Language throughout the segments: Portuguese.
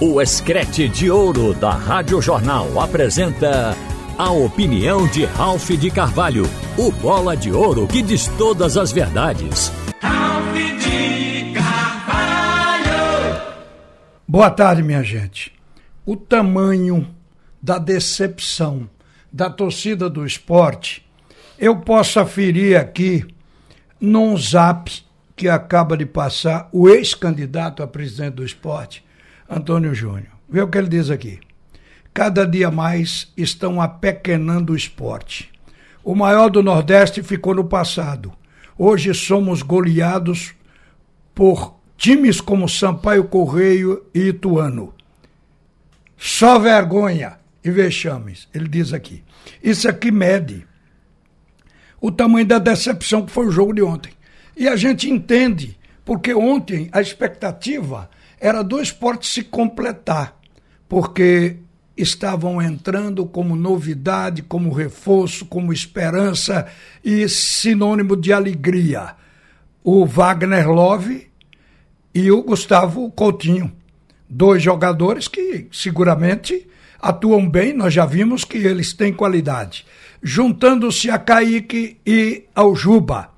O Escrete de Ouro da Rádio Jornal apresenta a opinião de Ralph de Carvalho, o bola de ouro que diz todas as verdades. Ralph de Carvalho! Boa tarde, minha gente. O tamanho da decepção da torcida do esporte, eu posso aferir aqui num zap que acaba de passar o ex-candidato a presidente do esporte, Antônio Júnior. Vê o que ele diz aqui. Cada dia mais estão apequenando o esporte. O maior do Nordeste ficou no passado. Hoje somos goleados por times como Sampaio Correio e Ituano. Só vergonha e vexames, ele diz aqui. Isso aqui mede o tamanho da decepção que foi o jogo de ontem. E a gente entende, porque ontem a expectativa era do esporte se completar, porque estavam entrando como novidade, como reforço, como esperança e sinônimo de alegria. O Wagner Love e o Gustavo Coutinho. Dois jogadores que seguramente atuam bem, nós já vimos que eles têm qualidade. Juntando-se a Kaique e ao Juba.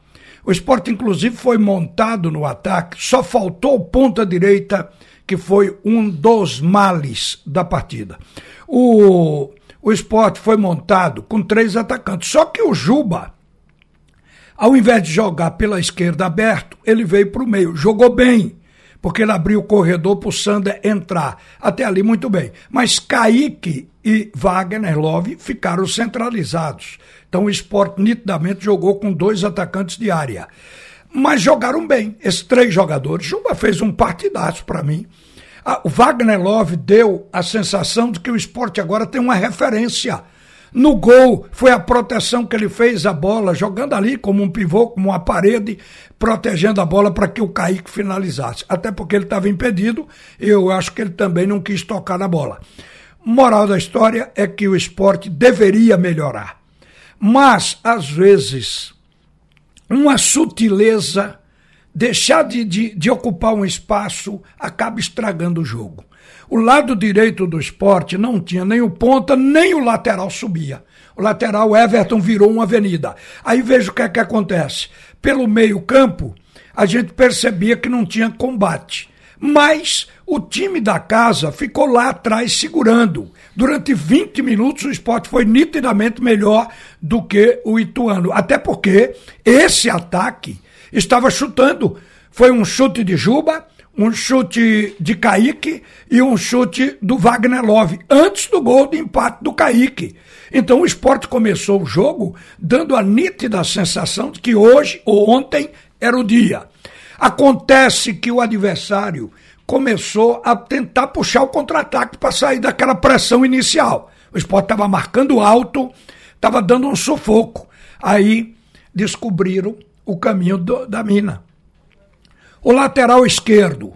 O esporte, inclusive, foi montado no ataque, só faltou ponta direita, que foi um dos males da partida. O, o esporte foi montado com três atacantes, só que o Juba, ao invés de jogar pela esquerda aberto, ele veio para o meio, jogou bem, porque ele abriu o corredor para o Sander entrar. Até ali, muito bem. Mas Kaique e Wagner Love ficaram centralizados. Então o esporte nitidamente jogou com dois atacantes de área. Mas jogaram bem, esses três jogadores. Juba fez um partidaço para mim. o Wagner Love deu a sensação de que o esporte agora tem uma referência. No gol, foi a proteção que ele fez a bola, jogando ali como um pivô, como uma parede, protegendo a bola para que o Kaique finalizasse. Até porque ele estava impedido, eu acho que ele também não quis tocar na bola. Moral da história é que o esporte deveria melhorar. Mas, às vezes, uma sutileza, deixar de, de, de ocupar um espaço, acaba estragando o jogo. O lado direito do esporte não tinha nem o ponta, nem o lateral subia. O lateral Everton virou uma avenida. Aí veja o que é que acontece. Pelo meio-campo, a gente percebia que não tinha combate. Mas o time da casa ficou lá atrás segurando. Durante 20 minutos o esporte foi nitidamente melhor do que o Ituano. Até porque esse ataque estava chutando. Foi um chute de Juba, um chute de Kaique e um chute do Wagner Love, antes do gol de empate do Kaique. Então o esporte começou o jogo dando a nítida sensação de que hoje ou ontem era o dia. Acontece que o adversário começou a tentar puxar o contra-ataque para sair daquela pressão inicial. O esporte estava marcando alto, estava dando um sufoco. Aí descobriram o caminho do, da mina. O lateral esquerdo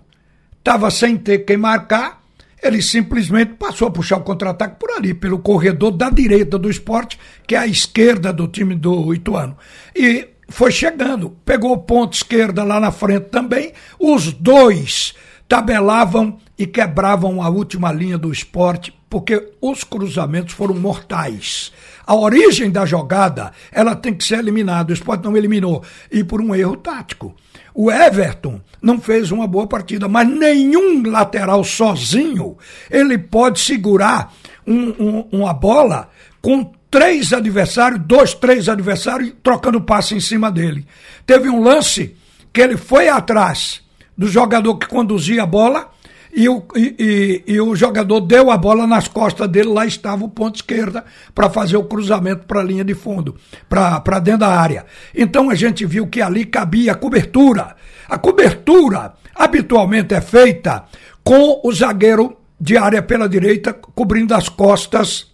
estava sem ter quem marcar, ele simplesmente passou a puxar o contra-ataque por ali, pelo corredor da direita do esporte, que é a esquerda do time do Ituano. E foi chegando, pegou o ponto esquerda lá na frente também, os dois tabelavam e quebravam a última linha do esporte, porque os cruzamentos foram mortais. A origem da jogada, ela tem que ser eliminada. O esporte não eliminou. E por um erro tático. O Everton não fez uma boa partida, mas nenhum lateral sozinho ele pode segurar um, um, uma bola com três adversários, dois, três adversários, trocando passe em cima dele. Teve um lance que ele foi atrás do jogador que conduzia a bola e o, e, e, e o jogador deu a bola nas costas dele, lá estava o ponto esquerda para fazer o cruzamento para a linha de fundo, para dentro da área. Então a gente viu que ali cabia a cobertura. A cobertura habitualmente é feita com o zagueiro de área pela direita cobrindo as costas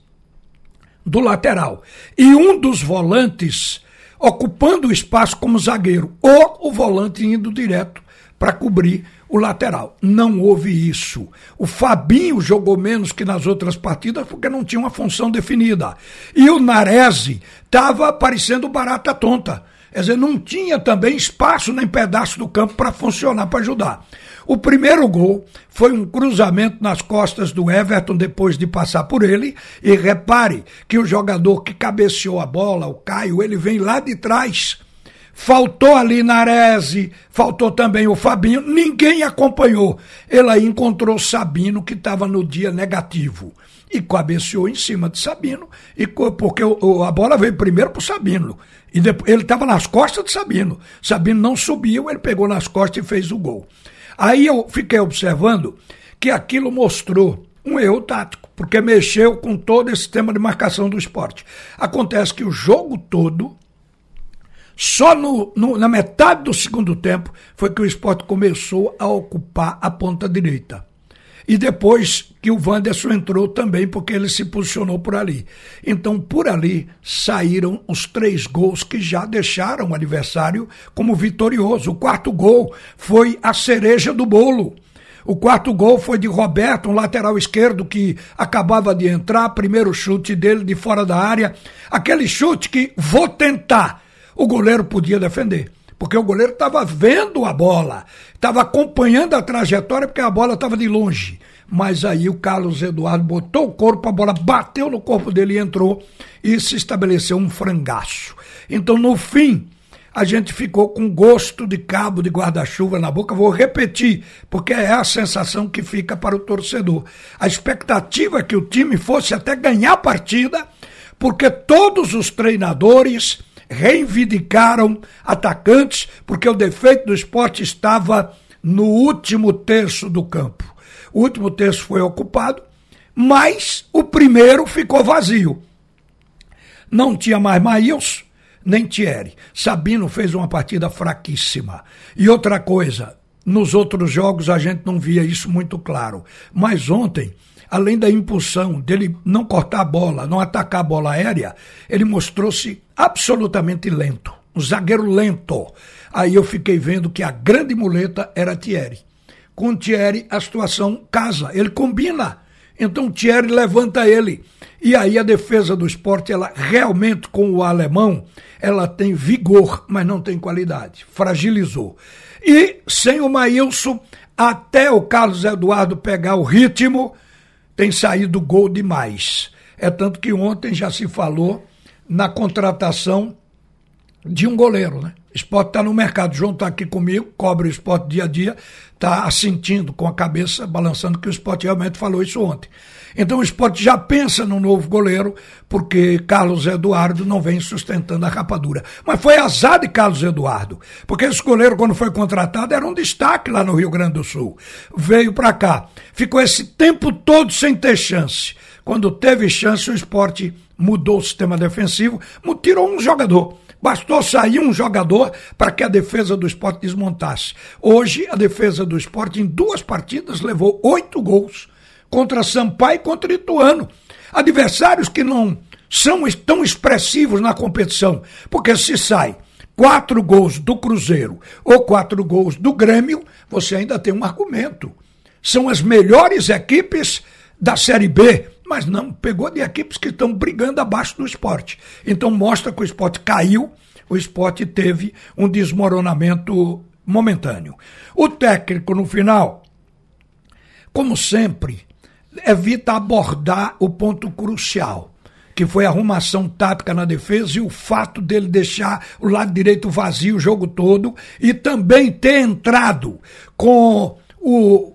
do lateral. E um dos volantes ocupando o espaço como zagueiro, ou o volante indo direto para cobrir o lateral. Não houve isso. O Fabinho jogou menos que nas outras partidas porque não tinha uma função definida. E o Narese estava parecendo barata tonta. Quer dizer, não tinha também espaço nem pedaço do campo para funcionar, para ajudar. O primeiro gol foi um cruzamento nas costas do Everton depois de passar por ele. E repare que o jogador que cabeceou a bola, o Caio, ele vem lá de trás. Faltou ali Narese, faltou também o Fabinho, ninguém acompanhou. Ele aí encontrou Sabino, que estava no dia negativo e cabeceou em cima de Sabino, e porque a bola veio primeiro para Sabino. E depois, ele estava nas costas de Sabino. Sabino não subiu, ele pegou nas costas e fez o gol. Aí eu fiquei observando que aquilo mostrou um erro tático, porque mexeu com todo esse tema de marcação do esporte. Acontece que o jogo todo, só no, no, na metade do segundo tempo, foi que o esporte começou a ocupar a ponta direita. E depois que o Wanderson entrou também, porque ele se posicionou por ali. Então, por ali saíram os três gols que já deixaram o adversário como vitorioso. O quarto gol foi a cereja do bolo. O quarto gol foi de Roberto, um lateral esquerdo que acabava de entrar, primeiro chute dele de fora da área. Aquele chute que vou tentar, o goleiro podia defender porque o goleiro estava vendo a bola, estava acompanhando a trajetória, porque a bola estava de longe. Mas aí o Carlos Eduardo botou o corpo, a bola bateu no corpo dele e entrou, e se estabeleceu um frangaço. Então, no fim, a gente ficou com gosto de cabo de guarda-chuva na boca. Vou repetir, porque é a sensação que fica para o torcedor. A expectativa é que o time fosse até ganhar a partida, porque todos os treinadores reivindicaram atacantes, porque o defeito do esporte estava no último terço do campo. O último terço foi ocupado, mas o primeiro ficou vazio. Não tinha mais Maílson, nem Thierry. Sabino fez uma partida fraquíssima. E outra coisa, nos outros jogos a gente não via isso muito claro. Mas ontem além da impulsão dele não cortar a bola, não atacar a bola aérea, ele mostrou-se absolutamente lento. Um zagueiro lento. Aí eu fiquei vendo que a grande muleta era Thierry. Com Thierry a situação casa, ele combina. Então Thierry levanta ele. E aí a defesa do esporte, ela realmente com o alemão, ela tem vigor, mas não tem qualidade. Fragilizou. E sem o Maílson, até o Carlos Eduardo pegar o ritmo, tem saído gol demais. É tanto que ontem já se falou na contratação de um goleiro, né? Esporte está no mercado. João está aqui comigo, cobre o esporte dia a dia, está assentindo com a cabeça, balançando que o esporte realmente falou isso ontem. Então o esporte já pensa no novo goleiro, porque Carlos Eduardo não vem sustentando a rapadura. Mas foi azar de Carlos Eduardo, porque esse goleiro, quando foi contratado, era um destaque lá no Rio Grande do Sul. Veio para cá, ficou esse tempo todo sem ter chance. Quando teve chance, o esporte mudou o sistema defensivo, tirou um jogador. Bastou sair um jogador para que a defesa do esporte desmontasse. Hoje, a defesa do esporte, em duas partidas, levou oito gols contra Sampaio e contra Ituano. Adversários que não são tão expressivos na competição, porque se sai quatro gols do Cruzeiro ou quatro gols do Grêmio, você ainda tem um argumento. São as melhores equipes da Série B, mas não pegou de equipes que estão brigando abaixo do esporte. Então mostra que o esporte caiu, o esporte teve um desmoronamento momentâneo. O técnico, no final, como sempre, evita abordar o ponto crucial, que foi a arrumação tática na defesa e o fato dele deixar o lado direito vazio o jogo todo e também ter entrado com o,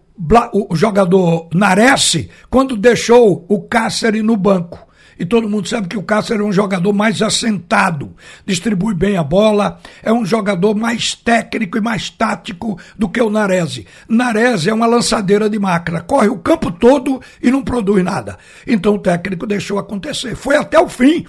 o jogador Nares quando deixou o Cáceres no banco. E todo mundo sabe que o Cáceres é um jogador mais assentado, distribui bem a bola, é um jogador mais técnico e mais tático do que o Narese. Narese é uma lançadeira de máquina, corre o campo todo e não produz nada. Então o técnico deixou acontecer. Foi até o fim.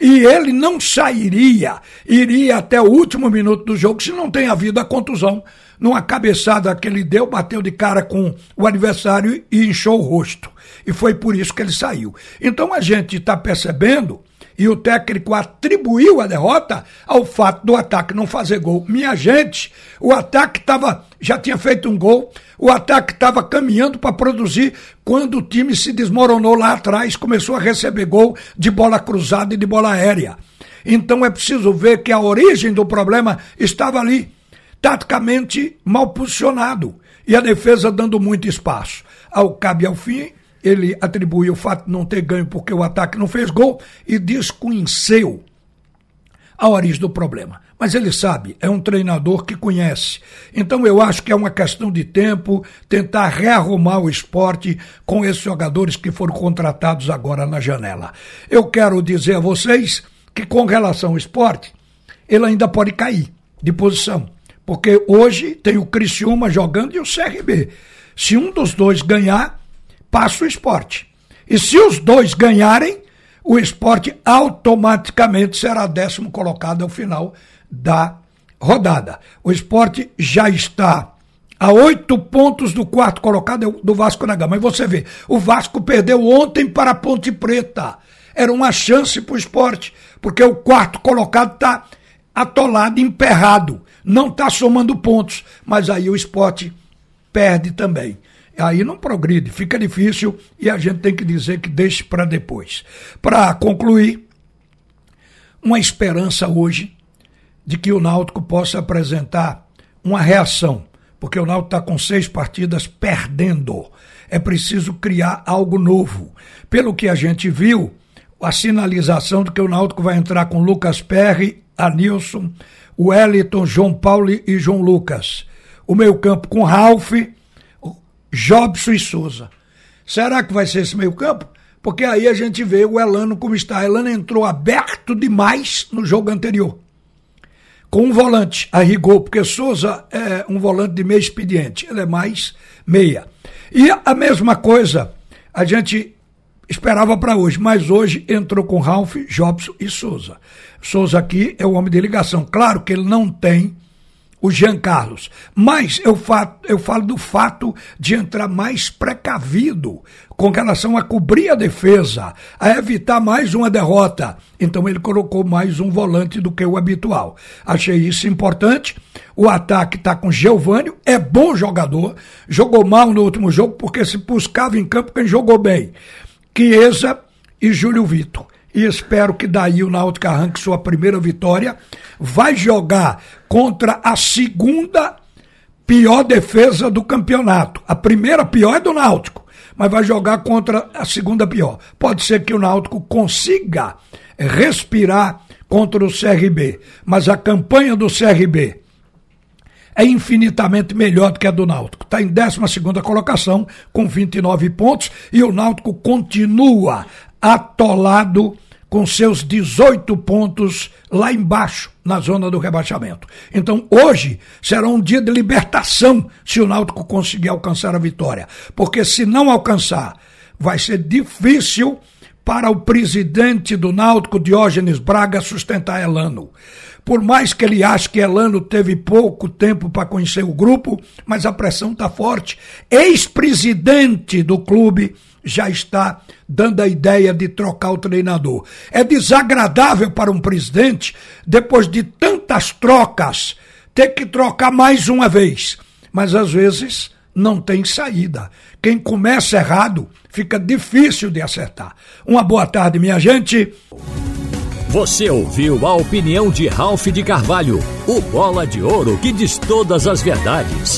E ele não sairia, iria até o último minuto do jogo se não tem havido a contusão. Numa cabeçada que ele deu, bateu de cara com o adversário e inchou o rosto. E foi por isso que ele saiu. Então a gente está percebendo, e o técnico atribuiu a derrota ao fato do ataque não fazer gol. Minha gente, o ataque estava já tinha feito um gol, o ataque estava caminhando para produzir quando o time se desmoronou lá atrás, começou a receber gol de bola cruzada e de bola aérea. Então é preciso ver que a origem do problema estava ali, taticamente mal posicionado. e a defesa dando muito espaço. Ao cabe ao fim, ele atribui o fato de não ter ganho porque o ataque não fez gol e desconheceu a origem do problema. Mas ele sabe, é um treinador que conhece. Então eu acho que é uma questão de tempo tentar rearrumar o esporte com esses jogadores que foram contratados agora na janela. Eu quero dizer a vocês que com relação ao esporte, ele ainda pode cair de posição. Porque hoje tem o Criciúma jogando e o CRB. Se um dos dois ganhar, passa o esporte. E se os dois ganharem, o esporte automaticamente será décimo colocado ao final da rodada. O esporte já está a oito pontos do quarto colocado do Vasco da Gama. Mas você vê, o Vasco perdeu ontem para a Ponte Preta. Era uma chance para o esporte, porque o quarto colocado está atolado, emperrado, não está somando pontos. Mas aí o esporte perde também aí não progride, fica difícil e a gente tem que dizer que deixe para depois. Para concluir, uma esperança hoje de que o Náutico possa apresentar uma reação, porque o Náutico está com seis partidas perdendo. É preciso criar algo novo. Pelo que a gente viu, a sinalização de que o Náutico vai entrar com Lucas Perry, Anilson, Wellington, João Paulo e João Lucas. O meio campo com Ralph, Jobson e Souza. Será que vai ser esse meio campo? Porque aí a gente vê o Elano como está. Elano entrou aberto demais no jogo anterior. Com um volante, a rigor, porque Souza é um volante de meio expediente, ele é mais meia. E a mesma coisa a gente esperava para hoje, mas hoje entrou com Ralph, Jobson e Souza. Souza aqui é o homem de ligação. Claro que ele não tem o Jean Carlos. Mas eu, eu falo do fato de entrar mais precavido com relação a cobrir a defesa, a evitar mais uma derrota. Então ele colocou mais um volante do que o habitual. Achei isso importante. O ataque está com Geovânio, é bom jogador, jogou mal no último jogo porque se buscava em campo quem jogou bem. Chiesa e Júlio Vitor e espero que daí o Náutico arranque sua primeira vitória. Vai jogar contra a segunda pior defesa do campeonato. A primeira pior é do Náutico, mas vai jogar contra a segunda pior. Pode ser que o Náutico consiga respirar contra o CRB, mas a campanha do CRB é infinitamente melhor do que a do Náutico. Está em 12 colocação, com 29 pontos, e o Náutico continua atolado com seus 18 pontos lá embaixo, na zona do rebaixamento. Então, hoje será um dia de libertação se o Náutico conseguir alcançar a vitória. Porque se não alcançar, vai ser difícil para o presidente do Náutico, Diógenes Braga, sustentar Elano. Por mais que ele ache que Elano teve pouco tempo para conhecer o grupo, mas a pressão está forte. Ex-presidente do clube já está dando a ideia de trocar o treinador. É desagradável para um presidente, depois de tantas trocas, ter que trocar mais uma vez. Mas às vezes não tem saída. Quem começa errado, fica difícil de acertar. Uma boa tarde, minha gente. Você ouviu a opinião de Ralph de Carvalho, o bola de ouro que diz todas as verdades.